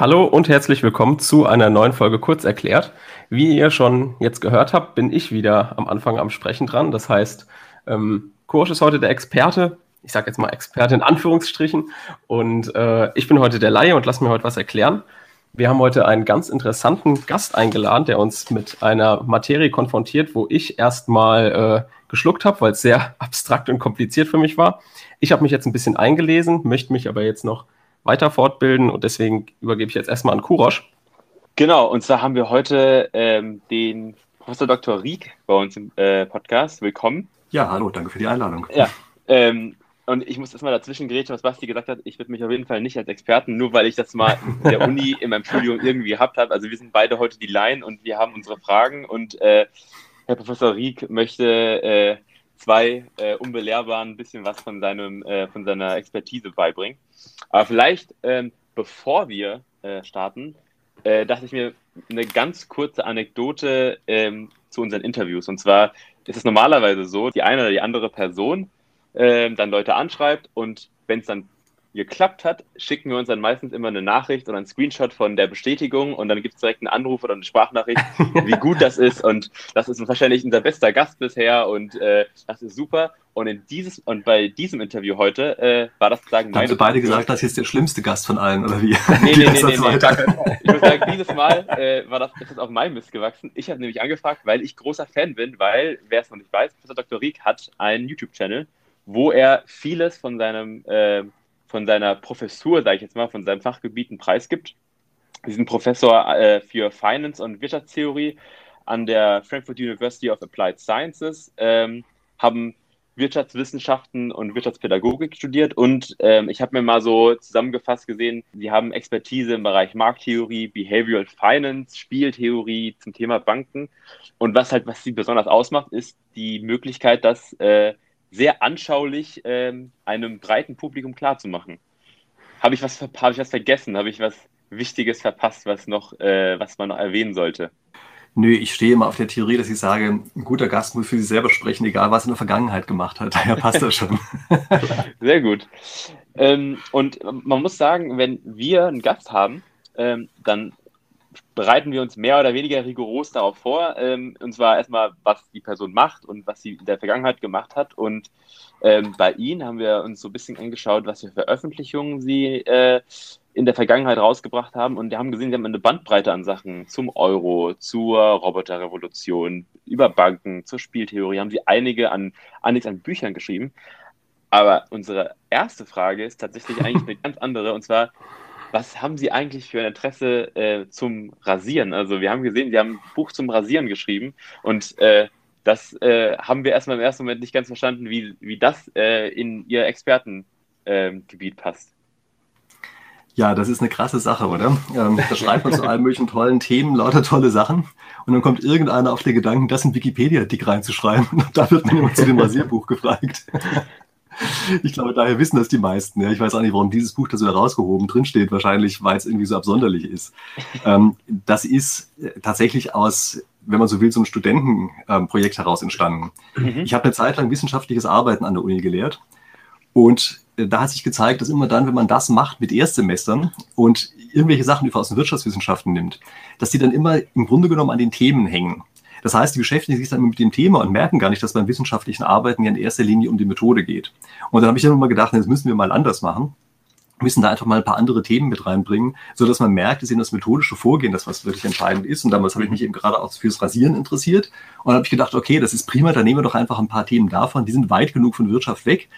Hallo und herzlich willkommen zu einer neuen Folge Kurz erklärt. Wie ihr schon jetzt gehört habt, bin ich wieder am Anfang am Sprechen dran. Das heißt, ähm, Kursch ist heute der Experte. Ich sage jetzt mal Experte in Anführungsstrichen. Und äh, ich bin heute der Laie und lass mir heute was erklären. Wir haben heute einen ganz interessanten Gast eingeladen, der uns mit einer Materie konfrontiert, wo ich erstmal äh, geschluckt habe, weil es sehr abstrakt und kompliziert für mich war. Ich habe mich jetzt ein bisschen eingelesen, möchte mich aber jetzt noch weiter fortbilden und deswegen übergebe ich jetzt erstmal an Kurosch. Genau, und zwar haben wir heute ähm, den Professor Dr. Rieck bei uns im äh, Podcast. Willkommen. Ja, hallo, danke für die Einladung. Ja, ähm, und ich muss erstmal dazwischen gerätschen, was Basti gesagt hat. Ich würde mich auf jeden Fall nicht als Experten, nur weil ich das mal in der Uni in meinem Studium irgendwie gehabt habe. Also wir sind beide heute die Laien und wir haben unsere Fragen und äh, Herr Professor Rieck möchte äh, zwei äh, Unbelehrbaren ein bisschen was von, seinem, äh, von seiner Expertise beibringen. Aber vielleicht, ähm, bevor wir äh, starten, äh, dachte ich mir eine ganz kurze Anekdote ähm, zu unseren Interviews. Und zwar ist es normalerweise so, die eine oder die andere Person äh, dann Leute anschreibt und wenn es dann geklappt hat, schicken wir uns dann meistens immer eine Nachricht oder einen Screenshot von der Bestätigung und dann gibt es direkt einen Anruf oder eine Sprachnachricht, wie gut das ist und das ist wahrscheinlich unser bester Gast bisher und äh, das ist super. Und in dieses und bei diesem Interview heute äh, war das sagen meine. Haben Sie beide gesagt, das ist jetzt der schlimmste Gast von allen oder wie? Nee, nee, nee, nee, nee. Ich muss sagen, dieses Mal äh, war das, ist das auf meinem Mist gewachsen. Ich habe nämlich angefragt, weil ich großer Fan bin, weil wer es noch nicht weiß, Professor Dr. Rieck hat einen YouTube-Channel, wo er vieles von seinem äh, von seiner Professur, sage ich jetzt mal, von seinem Fachgebiet einen Preis gibt. Sie sind Professor äh, für Finance und Wirtschaftstheorie an der Frankfurt University of Applied Sciences, ähm, haben Wirtschaftswissenschaften und Wirtschaftspädagogik studiert und ähm, ich habe mir mal so zusammengefasst gesehen, sie haben Expertise im Bereich Markttheorie, Behavioral Finance, Spieltheorie zum Thema Banken und was halt, was sie besonders ausmacht, ist die Möglichkeit, dass äh, sehr anschaulich ähm, einem breiten Publikum klarzumachen. Habe ich, was, hab ich was vergessen? Habe ich was Wichtiges verpasst, was, noch, äh, was man noch erwähnen sollte? Nö, ich stehe immer auf der Theorie, dass ich sage, ein guter Gast muss für sich selber sprechen, egal was er in der Vergangenheit gemacht hat. Daher passt das schon. Sehr gut. Ähm, und man muss sagen, wenn wir einen Gast haben, ähm, dann bereiten wir uns mehr oder weniger rigoros darauf vor. Ähm, und zwar erstmal, was die Person macht und was sie in der Vergangenheit gemacht hat. Und ähm, bei Ihnen haben wir uns so ein bisschen angeschaut, was für Veröffentlichungen Sie äh, in der Vergangenheit rausgebracht haben. Und wir haben gesehen, Sie haben eine Bandbreite an Sachen zum Euro, zur Roboterrevolution, über Banken, zur Spieltheorie. Haben Sie einige an, einiges an Büchern geschrieben. Aber unsere erste Frage ist tatsächlich eigentlich eine ganz andere. Und zwar, was haben Sie eigentlich für ein Interesse äh, zum Rasieren? Also wir haben gesehen, Sie haben ein Buch zum Rasieren geschrieben und äh, das äh, haben wir erstmal im ersten Moment nicht ganz verstanden, wie, wie das äh, in Ihr Expertengebiet passt. Ja, das ist eine krasse Sache, oder? Ähm, da schreibt man zu allen möglichen tollen Themen lauter tolle Sachen und dann kommt irgendeiner auf den Gedanken, das in Wikipedia-Dick reinzuschreiben und da wird man immer zu dem Rasierbuch gefragt. Ich glaube, daher wissen das die meisten. Ja. Ich weiß auch nicht, warum dieses Buch da so herausgehoben drinsteht. Wahrscheinlich, weil es irgendwie so absonderlich ist. Ähm, das ist äh, tatsächlich aus, wenn man so will, so einem Studentenprojekt ähm, heraus entstanden. Mhm. Ich habe eine Zeit lang wissenschaftliches Arbeiten an der Uni gelehrt. Und äh, da hat sich gezeigt, dass immer dann, wenn man das macht mit Erstsemestern und irgendwelche Sachen aus den Wirtschaftswissenschaften nimmt, dass die dann immer im Grunde genommen an den Themen hängen. Das heißt, die beschäftigen sich dann mit dem Thema und merken gar nicht, dass beim wissenschaftlichen Arbeiten ja in erster Linie um die Methode geht. Und dann habe ich dann mal gedacht, jetzt müssen wir mal anders machen müssen da einfach mal ein paar andere Themen mit reinbringen, so dass man merkt, dass eben das methodische Vorgehen, das was wirklich entscheidend ist. Und damals habe ich mich eben gerade auch fürs Rasieren interessiert. Und dann habe ich gedacht, okay, das ist prima, dann nehmen wir doch einfach ein paar Themen davon, die sind weit genug von Wirtschaft weg,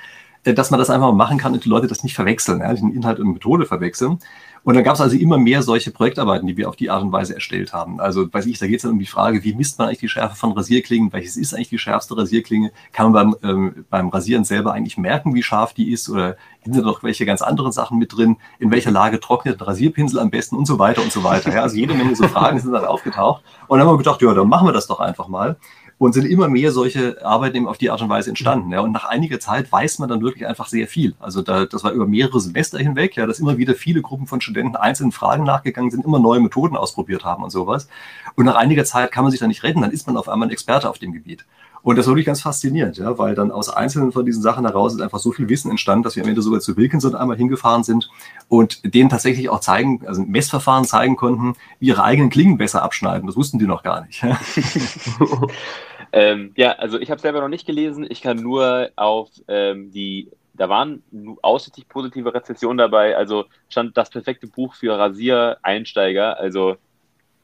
dass man das einfach machen kann und die Leute das nicht verwechseln, ja, den Inhalt und Methode verwechseln. Und dann gab es also immer mehr solche Projektarbeiten, die wir auf die Art und Weise erstellt haben. Also weiß ich, da geht es dann um die Frage, wie misst man eigentlich die Schärfe von Rasierklingen? Welches ist eigentlich die schärfste Rasierklinge? Kann man beim, ähm, beim Rasieren selber eigentlich merken, wie scharf die ist? Oder sind da noch welche ganz anderen Sachen mit drin? In welcher Lage trocknet ein Rasierpinsel am besten und so weiter und so weiter. Ja, also jede Menge so Fragen sind dann aufgetaucht. Und dann haben wir gedacht, ja, dann machen wir das doch einfach mal. Und sind immer mehr solche Arbeiten eben auf die Art und Weise entstanden. Ja. Und nach einiger Zeit weiß man dann wirklich einfach sehr viel. Also da, das war über mehrere Semester hinweg, ja, dass immer wieder viele Gruppen von Studenten einzelnen Fragen nachgegangen sind, immer neue Methoden ausprobiert haben und sowas. Und nach einiger Zeit kann man sich da nicht retten, dann ist man auf einmal ein Experte auf dem Gebiet. Und das war wirklich ganz faszinierend, ja, weil dann aus einzelnen von diesen Sachen heraus ist einfach so viel Wissen entstanden, dass wir am Ende sogar zu Wilkinson einmal hingefahren sind und denen tatsächlich auch zeigen, also Messverfahren zeigen konnten, wie ihre eigenen Klingen besser abschneiden. Das wussten die noch gar nicht. ähm, ja, also ich habe selber noch nicht gelesen. Ich kann nur auf ähm, die, da waren ausschließlich positive Rezessionen dabei. Also stand das perfekte Buch für Rasiereinsteiger. Also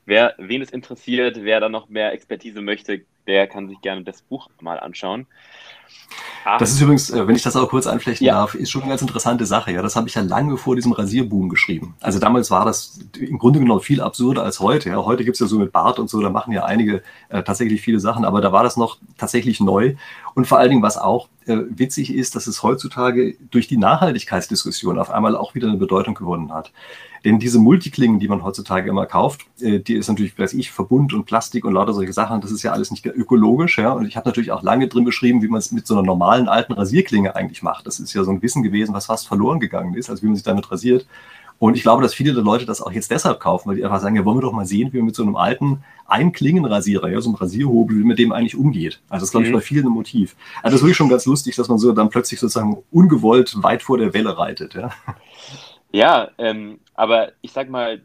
wer, wen es interessiert, wer da noch mehr Expertise möchte, der kann sich gerne das Buch mal anschauen. Ah. Das ist übrigens, äh, wenn ich das auch kurz einflechten ja. darf, ist schon eine ganz interessante Sache. Ja, das habe ich ja lange vor diesem Rasierboom geschrieben. Also damals war das im Grunde genommen viel absurder als heute. Ja, heute gibt's ja so mit Bart und so, da machen ja einige äh, tatsächlich viele Sachen, aber da war das noch tatsächlich neu. Und vor allen Dingen, was auch äh, witzig ist, dass es heutzutage durch die Nachhaltigkeitsdiskussion auf einmal auch wieder eine Bedeutung gewonnen hat. Denn diese Multiklingen, die man heutzutage immer kauft, äh, die ist natürlich, weiß ich, Verbund und Plastik und lauter solche Sachen, das ist ja alles nicht ökologisch. Ja? Und ich habe natürlich auch lange drin beschrieben, wie man es mit so einer normalen alten Rasierklinge eigentlich macht. Das ist ja so ein Wissen gewesen, was fast verloren gegangen ist, also wie man sich damit rasiert. Und ich glaube, dass viele der Leute das auch jetzt deshalb kaufen, weil die einfach sagen, ja, wollen wir doch mal sehen, wie man mit so einem alten Einklingenrasierer, ja, so einem Rasierhobel, wie man dem eigentlich umgeht. Also das ist, glaube ich, mhm. bei vielen ein Motiv. Also das ist wirklich schon ganz lustig, dass man so dann plötzlich sozusagen ungewollt weit vor der Welle reitet. Ja. Ja, ähm, aber ich sag mal,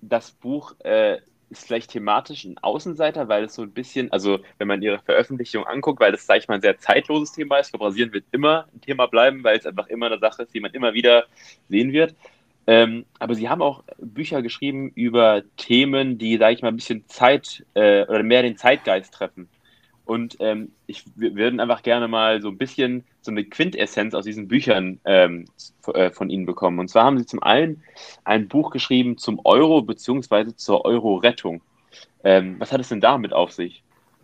das Buch äh, ist vielleicht thematisch ein Außenseiter, weil es so ein bisschen, also wenn man ihre Veröffentlichung anguckt, weil das, sag ich mal, ein sehr zeitloses Thema ist. Für Brasilien wird immer ein Thema bleiben, weil es einfach immer eine Sache ist, die man immer wieder sehen wird. Ähm, aber sie haben auch Bücher geschrieben über Themen, die, sage ich mal, ein bisschen Zeit äh, oder mehr den Zeitgeist treffen. Und ähm, ich, wir würden einfach gerne mal so ein bisschen so eine Quintessenz aus diesen Büchern ähm, äh, von Ihnen bekommen. Und zwar haben Sie zum einen ein Buch geschrieben zum Euro bzw. zur Euro-Rettung. Ähm, was hat es denn damit auf sich?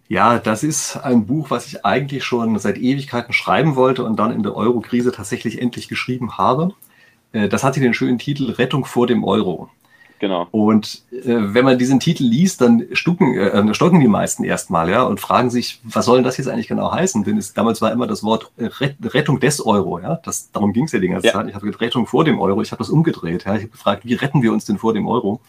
Ja, das ist ein Buch, was ich eigentlich schon seit Ewigkeiten schreiben wollte und dann in der Euro-Krise tatsächlich endlich geschrieben habe. Äh, das hatte den schönen Titel Rettung vor dem Euro. Genau. Und äh, wenn man diesen Titel liest, dann stucken, äh, stocken die meisten erstmal, ja, und fragen sich, was soll denn das jetzt eigentlich genau heißen? Denn es, damals war immer das Wort Rettung des Euro, ja. Das, darum ging es ja die ganze ja. Zeit. Ich habe gesagt, Rettung vor dem Euro. Ich habe das umgedreht. Ja. Ich habe gefragt, wie retten wir uns denn vor dem Euro?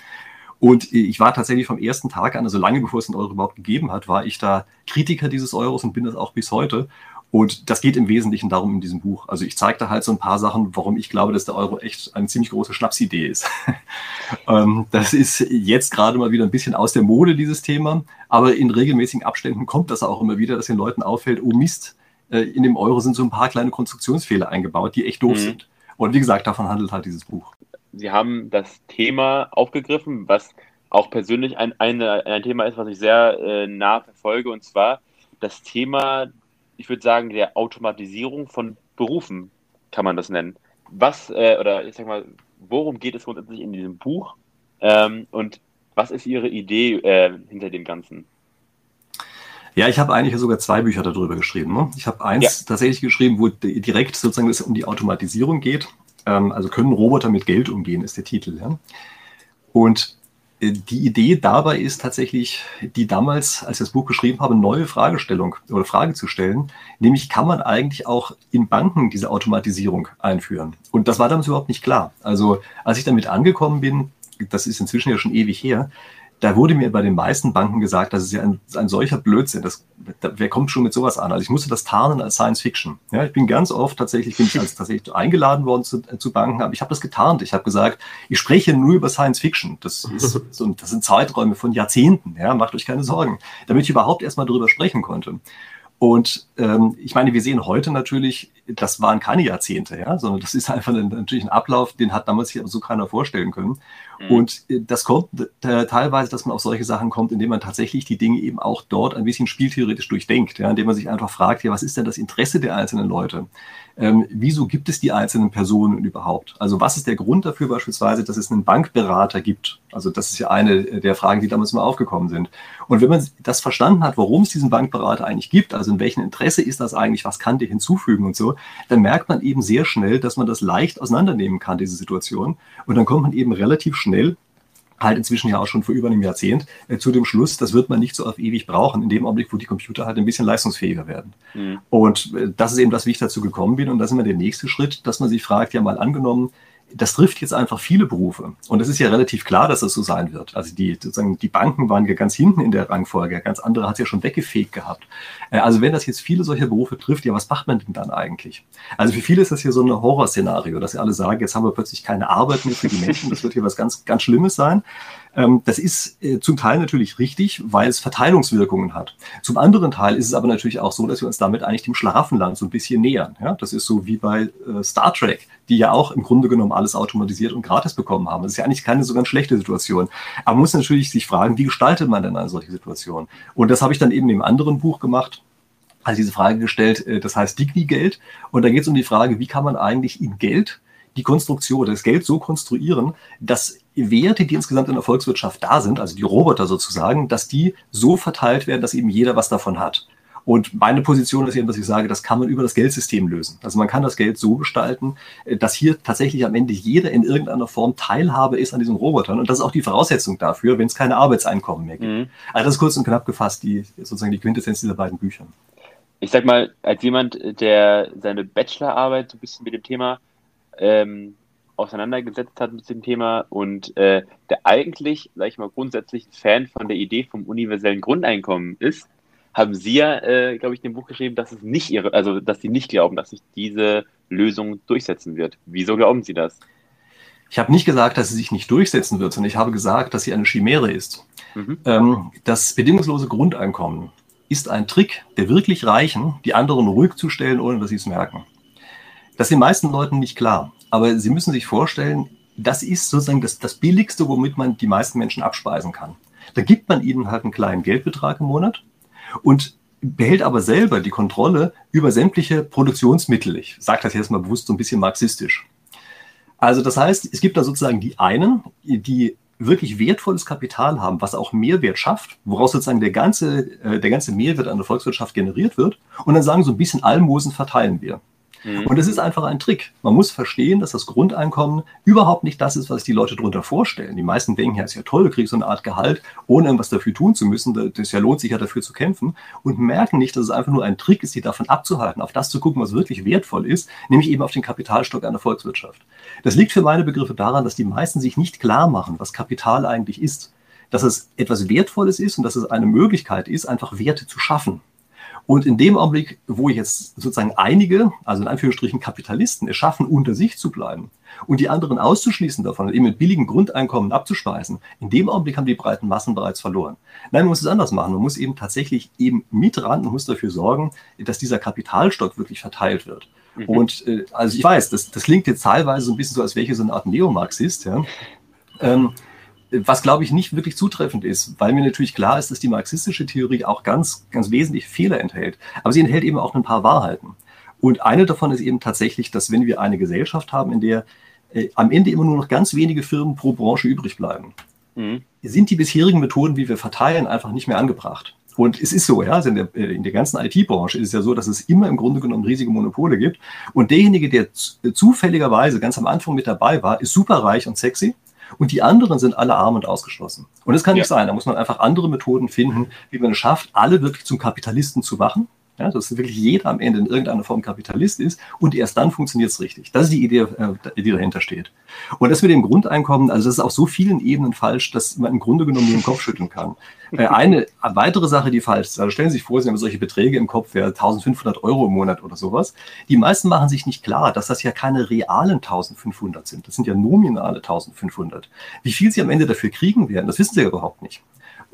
Und ich war tatsächlich vom ersten Tag an, also lange bevor es den Euro überhaupt gegeben hat, war ich da Kritiker dieses Euros und bin das auch bis heute. Und das geht im Wesentlichen darum in diesem Buch. Also ich zeige da halt so ein paar Sachen, warum ich glaube, dass der Euro echt eine ziemlich große Schnapsidee ist. ähm, das ist jetzt gerade mal wieder ein bisschen aus der Mode, dieses Thema. Aber in regelmäßigen Abständen kommt das auch immer wieder, dass den Leuten auffällt, oh Mist, äh, in dem Euro sind so ein paar kleine Konstruktionsfehler eingebaut, die echt doof mhm. sind. Und wie gesagt, davon handelt halt dieses Buch. Sie haben das Thema aufgegriffen, was auch persönlich ein, ein, ein Thema ist, was ich sehr äh, nah verfolge, und zwar das Thema ich würde sagen, der Automatisierung von Berufen, kann man das nennen. Was, äh, oder ich sag mal, worum geht es grundsätzlich in diesem Buch ähm, und was ist Ihre Idee äh, hinter dem Ganzen? Ja, ich habe eigentlich sogar zwei Bücher darüber geschrieben. Ne? Ich habe eins ja. tatsächlich geschrieben, wo direkt sozusagen es um die Automatisierung geht. Ähm, also können Roboter mit Geld umgehen, ist der Titel. Ja? Und die Idee dabei ist tatsächlich, die damals, als ich das Buch geschrieben habe, neue Fragestellung oder Frage zu stellen, nämlich kann man eigentlich auch in Banken diese Automatisierung einführen? Und das war damals überhaupt nicht klar. Also als ich damit angekommen bin, das ist inzwischen ja schon ewig her, da wurde mir bei den meisten Banken gesagt, das ist ja ein, ein solcher Blödsinn. Das, da, wer kommt schon mit sowas an? Also ich musste das tarnen als Science Fiction. Ja, ich bin ganz oft tatsächlich, bin ich als tatsächlich eingeladen worden zu, äh, zu Banken, aber ich habe das getarnt. Ich habe gesagt, ich spreche nur über Science Fiction. Das, ist, so, das sind Zeiträume von Jahrzehnten. Ja, macht euch keine Sorgen. Damit ich überhaupt erstmal darüber sprechen konnte. Und ähm, ich meine, wir sehen heute natürlich, das waren keine Jahrzehnte, ja, sondern das ist einfach ein, natürlich ein Ablauf, den hat damals sich so keiner vorstellen können. Mhm. Und äh, das kommt äh, teilweise, dass man auf solche Sachen kommt, indem man tatsächlich die Dinge eben auch dort ein bisschen spieltheoretisch durchdenkt, ja, indem man sich einfach fragt, ja, was ist denn das Interesse der einzelnen Leute? Ähm, wieso gibt es die einzelnen Personen überhaupt? Also was ist der Grund dafür beispielsweise, dass es einen Bankberater gibt? Also das ist ja eine der Fragen, die damals mal aufgekommen sind. Und wenn man das verstanden hat, warum es diesen Bankberater eigentlich gibt, also in welchem Interesse ist das eigentlich, was kann der hinzufügen und so, dann merkt man eben sehr schnell, dass man das leicht auseinandernehmen kann, diese Situation. Und dann kommt man eben relativ schnell halt inzwischen ja auch schon vor über einem Jahrzehnt, äh, zu dem Schluss, das wird man nicht so auf ewig brauchen, in dem Augenblick, wo die Computer halt ein bisschen leistungsfähiger werden. Mhm. Und äh, das ist eben das, wie ich dazu gekommen bin. Und das ist immer der nächste Schritt, dass man sich fragt, ja mal angenommen, das trifft jetzt einfach viele Berufe. Und es ist ja relativ klar, dass das so sein wird. Also die, sozusagen, die Banken waren ja ganz hinten in der Rangfolge. Ganz andere hat es ja schon weggefegt gehabt. Äh, also wenn das jetzt viele solcher Berufe trifft, ja, was macht man denn dann eigentlich? Also für viele ist das hier so ein Horrorszenario, dass sie alle sagen, jetzt haben wir plötzlich keine Arbeit mehr für die Menschen. Das wird hier was ganz, ganz Schlimmes sein. Ähm, das ist äh, zum Teil natürlich richtig, weil es Verteilungswirkungen hat. Zum anderen Teil ist es aber natürlich auch so, dass wir uns damit eigentlich dem Schlafenland so ein bisschen nähern. Ja? Das ist so wie bei äh, Star Trek, die ja auch im Grunde genommen alles automatisiert und gratis bekommen haben. Das ist ja eigentlich keine so ganz schlechte Situation. Aber man muss natürlich sich fragen, wie gestaltet man denn eine solche Situation? Und das habe ich dann eben im anderen Buch gemacht also diese Frage gestellt, äh, das heißt Digni-Geld. Und da geht es um die Frage, wie kann man eigentlich in Geld die Konstruktion, das Geld so konstruieren, dass Werte, die insgesamt in der Volkswirtschaft da sind, also die Roboter sozusagen, dass die so verteilt werden, dass eben jeder was davon hat. Und meine Position ist eben, dass ich sage, das kann man über das Geldsystem lösen. Also man kann das Geld so gestalten, dass hier tatsächlich am Ende jeder in irgendeiner Form Teilhabe ist an diesen Robotern. Und das ist auch die Voraussetzung dafür, wenn es keine Arbeitseinkommen mehr gibt. Mhm. Also das ist kurz und knapp gefasst, die sozusagen die Quintessenz dieser beiden Bücher. Ich sag mal, als jemand, der seine Bachelorarbeit so ein bisschen mit dem Thema ähm, auseinandergesetzt hat mit dem Thema und äh, der eigentlich, sag ich mal, grundsätzlich Fan von der Idee vom universellen Grundeinkommen ist, haben Sie ja, äh, glaube ich, in dem Buch geschrieben, dass es nicht ihre, also dass Sie nicht glauben, dass sich diese Lösung durchsetzen wird. Wieso glauben Sie das? Ich habe nicht gesagt, dass sie sich nicht durchsetzen wird, sondern ich habe gesagt, dass sie eine Chimäre ist. Mhm. Ähm, das bedingungslose Grundeinkommen ist ein Trick der wirklich Reichen, die anderen ruhig zu stellen, ohne dass sie es merken. Das ist den meisten Leuten nicht klar. Aber Sie müssen sich vorstellen, das ist sozusagen das, das Billigste, womit man die meisten Menschen abspeisen kann. Da gibt man ihnen halt einen kleinen Geldbetrag im Monat und behält aber selber die Kontrolle über sämtliche Produktionsmittel. Ich sage das jetzt mal bewusst so ein bisschen marxistisch. Also das heißt, es gibt da sozusagen die einen, die wirklich wertvolles Kapital haben, was auch Mehrwert schafft, woraus sozusagen der ganze, äh, der ganze Mehrwert an der Volkswirtschaft generiert wird. Und dann sagen so ein bisschen Almosen verteilen wir. Mhm. Und es ist einfach ein Trick. Man muss verstehen, dass das Grundeinkommen überhaupt nicht das ist, was die Leute darunter vorstellen. Die meisten denken, ja, ist ja toll, du kriegst so eine Art Gehalt, ohne irgendwas dafür tun zu müssen. Das ja lohnt sich ja dafür zu kämpfen und merken nicht, dass es einfach nur ein Trick ist, die davon abzuhalten, auf das zu gucken, was wirklich wertvoll ist, nämlich eben auf den Kapitalstock einer Volkswirtschaft. Das liegt für meine Begriffe daran, dass die meisten sich nicht klar machen, was Kapital eigentlich ist dass es etwas Wertvolles ist und dass es eine Möglichkeit ist, einfach Werte zu schaffen. Und in dem Augenblick, wo jetzt sozusagen einige, also in Anführungsstrichen Kapitalisten, es schaffen, unter sich zu bleiben und die anderen auszuschließen davon und eben mit billigen Grundeinkommen abzuspeisen, in dem Augenblick haben die breiten Massen bereits verloren. Nein, man muss es anders machen. Man muss eben tatsächlich eben mit ran und muss dafür sorgen, dass dieser Kapitalstock wirklich verteilt wird. Mhm. Und äh, also ich weiß, das, das klingt jetzt teilweise so ein bisschen so, als wäre ich so eine Art Neomarxist, ja. Ähm, was glaube ich nicht wirklich zutreffend ist, weil mir natürlich klar ist, dass die marxistische Theorie auch ganz, ganz wesentliche Fehler enthält. Aber sie enthält eben auch ein paar Wahrheiten. Und eine davon ist eben tatsächlich, dass wenn wir eine Gesellschaft haben, in der äh, am Ende immer nur noch ganz wenige Firmen pro Branche übrig bleiben, mhm. sind die bisherigen Methoden, wie wir verteilen, einfach nicht mehr angebracht. Und es ist so, ja, also in der, äh, in der ganzen IT-Branche ist es ja so, dass es immer im Grunde genommen riesige Monopole gibt. Und derjenige, der zufälligerweise ganz am Anfang mit dabei war, ist super reich und sexy und die anderen sind alle arm und ausgeschlossen. Und das kann ja. nicht sein. Da muss man einfach andere Methoden finden, wie man es schafft, alle wirklich zum Kapitalisten zu machen. Ja, dass wirklich jeder am Ende in irgendeiner Form Kapitalist ist und erst dann funktioniert es richtig. Das ist die Idee, äh, die dahinter steht. Und das mit dem Grundeinkommen, also das ist auf so vielen Ebenen falsch, dass man im Grunde genommen nur den Kopf schütteln kann. Äh, eine weitere Sache, die falsch ist, also stellen Sie sich vor, Sie haben solche Beträge im Kopf, ja, 1500 Euro im Monat oder sowas. Die meisten machen sich nicht klar, dass das ja keine realen 1500 sind. Das sind ja nominale 1500. Wie viel Sie am Ende dafür kriegen werden, das wissen Sie ja überhaupt nicht.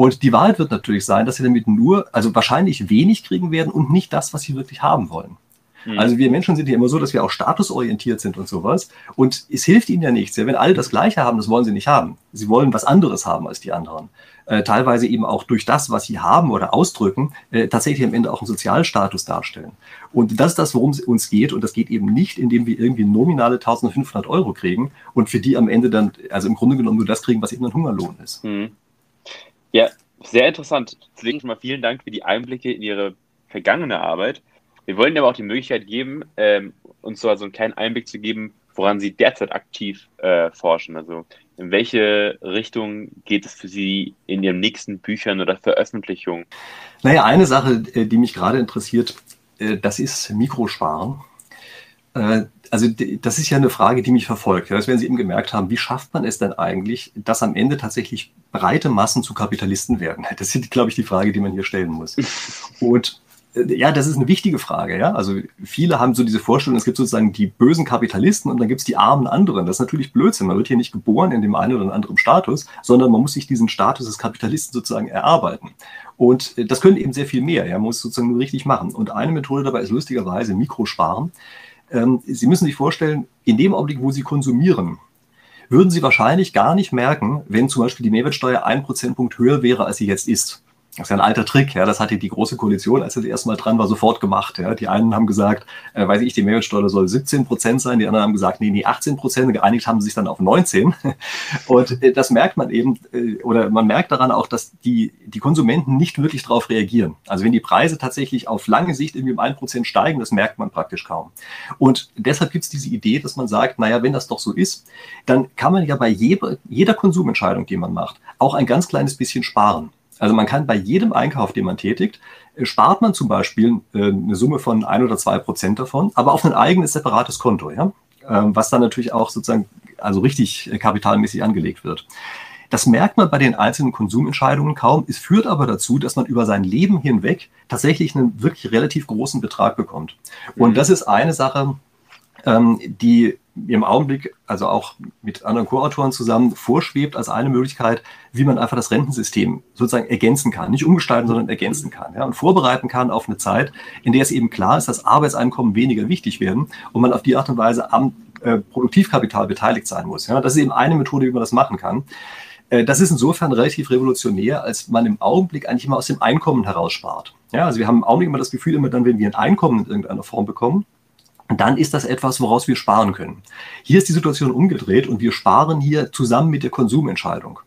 Und die Wahrheit wird natürlich sein, dass sie damit nur, also wahrscheinlich wenig kriegen werden und nicht das, was sie wirklich haben wollen. Mhm. Also wir Menschen sind ja immer so, dass wir auch statusorientiert sind und sowas. Und es hilft ihnen ja nichts. Ja, wenn alle das Gleiche haben, das wollen sie nicht haben. Sie wollen was anderes haben als die anderen. Äh, teilweise eben auch durch das, was sie haben oder ausdrücken, äh, tatsächlich am Ende auch einen Sozialstatus darstellen. Und das ist das, worum es uns geht. Und das geht eben nicht, indem wir irgendwie nominale 1500 Euro kriegen und für die am Ende dann, also im Grunde genommen nur das kriegen, was eben ein Hungerlohn ist. Mhm. Ja, sehr interessant. Deswegen schon mal vielen Dank für die Einblicke in Ihre vergangene Arbeit. Wir wollen aber auch die Möglichkeit geben, ähm, uns so also einen kleinen Einblick zu geben, woran Sie derzeit aktiv äh, forschen. Also in welche Richtung geht es für Sie in Ihren nächsten Büchern oder Veröffentlichungen? Naja, eine Sache, äh, die mich gerade interessiert, äh, das ist Mikrosparen. Äh, also das ist ja eine Frage, die mich verfolgt. Das werden Sie eben gemerkt haben, wie schafft man es denn eigentlich, dass am Ende tatsächlich breite Massen zu Kapitalisten werden? Das ist, glaube ich, die Frage, die man hier stellen muss. Und äh, ja, das ist eine wichtige Frage. Ja? Also viele haben so diese Vorstellung, es gibt sozusagen die bösen Kapitalisten und dann gibt es die armen anderen. Das ist natürlich Blödsinn. Man wird hier nicht geboren in dem einen oder anderen Status, sondern man muss sich diesen Status des Kapitalisten sozusagen erarbeiten. Und äh, das können eben sehr viel mehr. Ja? Man muss es sozusagen nur richtig machen. Und eine Methode dabei ist lustigerweise Mikrosparen. Ähm, Sie müssen sich vorstellen, in dem Augenblick, wo Sie konsumieren, würden Sie wahrscheinlich gar nicht merken, wenn zum Beispiel die Mehrwertsteuer ein Prozentpunkt höher wäre, als sie jetzt ist. Das ist ja ein alter Trick, ja. Das hatte die große Koalition, als sie das erste Mal dran war, sofort gemacht. Ja. Die einen haben gesagt, äh, weiß ich, die Mehrwertsteuer soll 17 Prozent sein, die anderen haben gesagt, nee, nee, 18 Prozent. Geeinigt haben sie sich dann auf 19. Und äh, das merkt man eben, äh, oder man merkt daran auch, dass die, die Konsumenten nicht wirklich darauf reagieren. Also wenn die Preise tatsächlich auf lange Sicht irgendwie um ein Prozent steigen, das merkt man praktisch kaum. Und deshalb gibt es diese Idee, dass man sagt, naja, wenn das doch so ist, dann kann man ja bei jeder, jeder Konsumentscheidung, die man macht, auch ein ganz kleines bisschen sparen. Also man kann bei jedem Einkauf, den man tätigt, äh, spart man zum Beispiel äh, eine Summe von ein oder zwei Prozent davon, aber auf ein eigenes separates Konto, ja? Ähm, was dann natürlich auch sozusagen also richtig äh, kapitalmäßig angelegt wird. Das merkt man bei den einzelnen Konsumentscheidungen kaum. Es führt aber dazu, dass man über sein Leben hinweg tatsächlich einen wirklich relativ großen Betrag bekommt. Und mhm. das ist eine Sache, ähm, die im Augenblick, also auch mit anderen Co-Autoren zusammen, vorschwebt als eine Möglichkeit, wie man einfach das Rentensystem sozusagen ergänzen kann. Nicht umgestalten, sondern ergänzen kann. Ja, und vorbereiten kann auf eine Zeit, in der es eben klar ist, dass Arbeitseinkommen weniger wichtig werden und man auf die Art und Weise am äh, Produktivkapital beteiligt sein muss. Ja, das ist eben eine Methode, wie man das machen kann. Äh, das ist insofern relativ revolutionär, als man im Augenblick eigentlich immer aus dem Einkommen heraus spart. Ja, also wir haben im Augenblick immer das Gefühl, immer dann, wenn wir ein Einkommen in irgendeiner Form bekommen, dann ist das etwas, woraus wir sparen können. Hier ist die Situation umgedreht und wir sparen hier zusammen mit der Konsumentscheidung.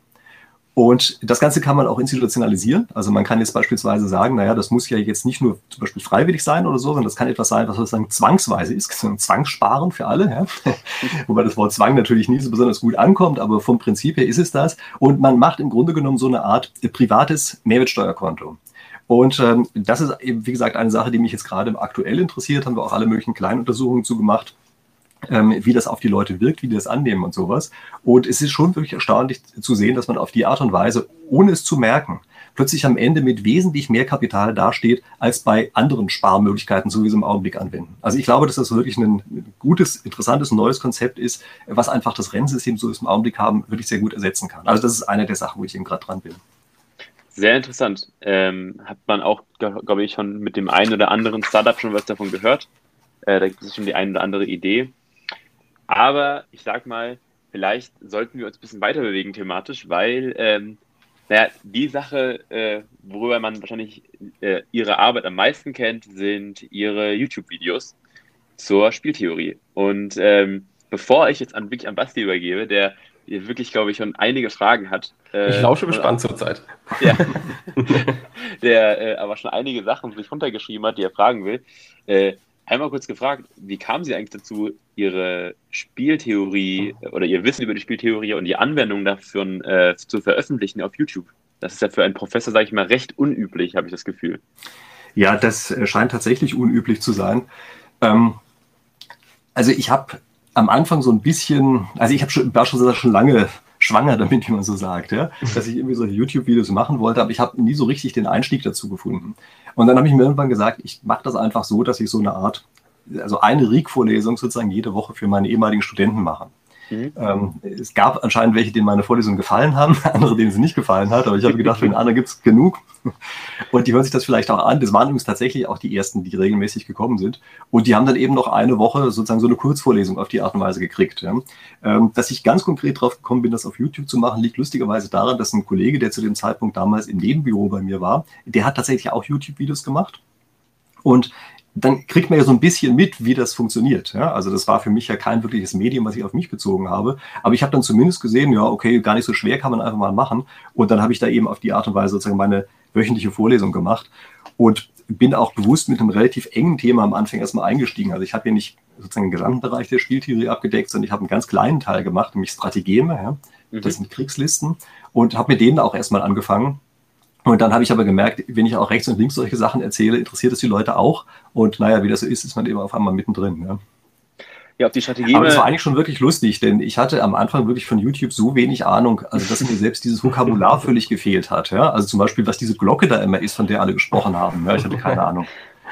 Und das Ganze kann man auch institutionalisieren. Also man kann jetzt beispielsweise sagen, naja, das muss ja jetzt nicht nur zum Beispiel freiwillig sein oder so, sondern das kann etwas sein, was sozusagen zwangsweise ist, so ein Zwangssparen für alle. Ja? Wobei das Wort Zwang natürlich nicht so besonders gut ankommt, aber vom Prinzip her ist es das. Und man macht im Grunde genommen so eine Art privates Mehrwertsteuerkonto. Und ähm, das ist eben, wie gesagt, eine Sache, die mich jetzt gerade aktuell interessiert. Haben wir auch alle möglichen Kleinuntersuchungen zu gemacht, ähm, wie das auf die Leute wirkt, wie die das annehmen und sowas. Und es ist schon wirklich erstaunlich zu sehen, dass man auf die Art und Weise, ohne es zu merken, plötzlich am Ende mit wesentlich mehr Kapital dasteht, als bei anderen Sparmöglichkeiten, so wie sie im Augenblick anwenden. Also ich glaube, dass das wirklich ein gutes, interessantes, neues Konzept ist, was einfach das Rennsystem, so wie es im Augenblick haben, wirklich sehr gut ersetzen kann. Also das ist eine der Sachen, wo ich eben gerade dran bin. Sehr interessant. Ähm, hat man auch, glaube ich, schon mit dem einen oder anderen Startup schon was davon gehört. Äh, da gibt es schon die eine oder andere Idee. Aber ich sag mal, vielleicht sollten wir uns ein bisschen weiter bewegen thematisch, weil, ähm, naja, die Sache, äh, worüber man wahrscheinlich äh, ihre Arbeit am meisten kennt, sind ihre YouTube-Videos zur Spieltheorie. Und ähm, bevor ich jetzt an, wirklich an Basti übergebe, der der wirklich, glaube ich, schon einige Fragen hat. Äh, ich lausche gespannt zurzeit. Ja, der äh, aber schon einige Sachen sich runtergeschrieben hat, die er fragen will. Äh, einmal kurz gefragt, wie kamen Sie eigentlich dazu, Ihre Spieltheorie oder Ihr Wissen über die Spieltheorie und die Anwendung dafür äh, zu veröffentlichen auf YouTube? Das ist ja für einen Professor, sage ich mal, recht unüblich, habe ich das Gefühl. Ja, das scheint tatsächlich unüblich zu sein. Ähm, also ich habe am Anfang so ein bisschen, also ich habe schon, war schon, schon lange schwanger damit, man so sagt, ja, dass ich irgendwie solche YouTube-Videos machen wollte, aber ich habe nie so richtig den Einstieg dazu gefunden. Und dann habe ich mir irgendwann gesagt, ich mache das einfach so, dass ich so eine Art, also eine RIG-Vorlesung sozusagen jede Woche für meine ehemaligen Studenten mache. Mhm. Ähm, es gab anscheinend welche, denen meine Vorlesungen gefallen haben, andere, denen sie nicht gefallen hat, aber ich habe gedacht, für den anderen gibt es genug. Und die hören sich das vielleicht auch an. Das waren übrigens tatsächlich auch die ersten, die regelmäßig gekommen sind. Und die haben dann eben noch eine Woche sozusagen so eine Kurzvorlesung auf die Art und Weise gekriegt. Ja. Ähm, dass ich ganz konkret drauf gekommen bin, das auf YouTube zu machen, liegt lustigerweise daran, dass ein Kollege, der zu dem Zeitpunkt damals im Nebenbüro bei mir war, der hat tatsächlich auch YouTube-Videos gemacht. Und dann kriegt man ja so ein bisschen mit, wie das funktioniert. Ja? Also das war für mich ja kein wirkliches Medium, was ich auf mich bezogen habe. Aber ich habe dann zumindest gesehen, ja, okay, gar nicht so schwer kann man einfach mal machen. Und dann habe ich da eben auf die Art und Weise sozusagen meine wöchentliche Vorlesung gemacht und bin auch bewusst mit einem relativ engen Thema am Anfang erstmal eingestiegen. Also ich habe hier nicht sozusagen den gesamten Bereich der Spieltheorie abgedeckt, sondern ich habe einen ganz kleinen Teil gemacht, nämlich Strategeme. Ja? Das mhm. sind Kriegslisten. Und habe mit denen auch erstmal angefangen und dann habe ich aber gemerkt, wenn ich auch rechts und links solche Sachen erzähle, interessiert es die Leute auch. Und naja, wie das so ist, ist man eben auf einmal mittendrin. Ja. Ja, die Strategie. Aber das war eigentlich schon wirklich lustig, denn ich hatte am Anfang wirklich von YouTube so wenig Ahnung, also dass mir selbst dieses Vokabular völlig gefehlt hat. Ja? Also zum Beispiel, was diese Glocke da immer ist, von der alle gesprochen haben. Ja? Ich hatte keine Ahnung.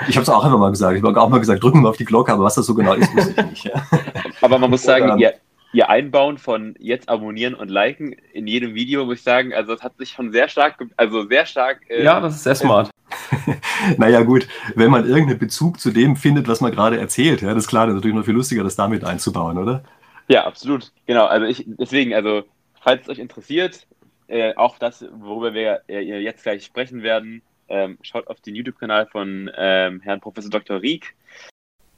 Ich habe es auch einfach mal gesagt. Ich habe auch mal gesagt, drücken wir auf die Glocke, aber was das so genau ist, wusste ich nicht. Ja? Aber man muss sagen, ihr, ihr Einbauen von jetzt abonnieren und liken in jedem Video, muss ich sagen, also das hat sich schon sehr stark, also sehr stark. Äh, ja, das ist sehr smart. naja, gut, wenn man irgendeinen Bezug zu dem findet, was man gerade erzählt, ja, das ist klar, das ist natürlich noch viel lustiger, das damit einzubauen, oder? Ja, absolut. Genau, also ich, deswegen, also, falls es euch interessiert, äh, auch das, worüber wir äh, jetzt gleich sprechen werden, ähm, schaut auf den YouTube-Kanal von ähm, Herrn Professor Dr. Rieck.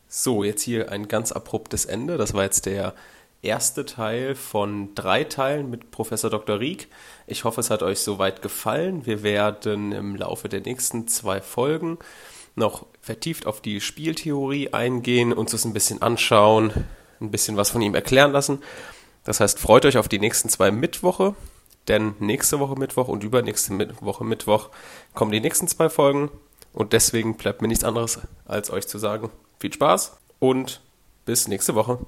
So, jetzt hier ein ganz abruptes Ende. Das war jetzt der erste Teil von drei Teilen mit Professor Dr. Rieck. Ich hoffe, es hat euch soweit gefallen. Wir werden im Laufe der nächsten zwei Folgen noch vertieft auf die Spieltheorie eingehen, uns das ein bisschen anschauen, ein bisschen was von ihm erklären lassen. Das heißt, freut euch auf die nächsten zwei Mittwoche, denn nächste Woche Mittwoch und übernächste Woche Mittwoch kommen die nächsten zwei Folgen und deswegen bleibt mir nichts anderes, als euch zu sagen, viel Spaß und bis nächste Woche.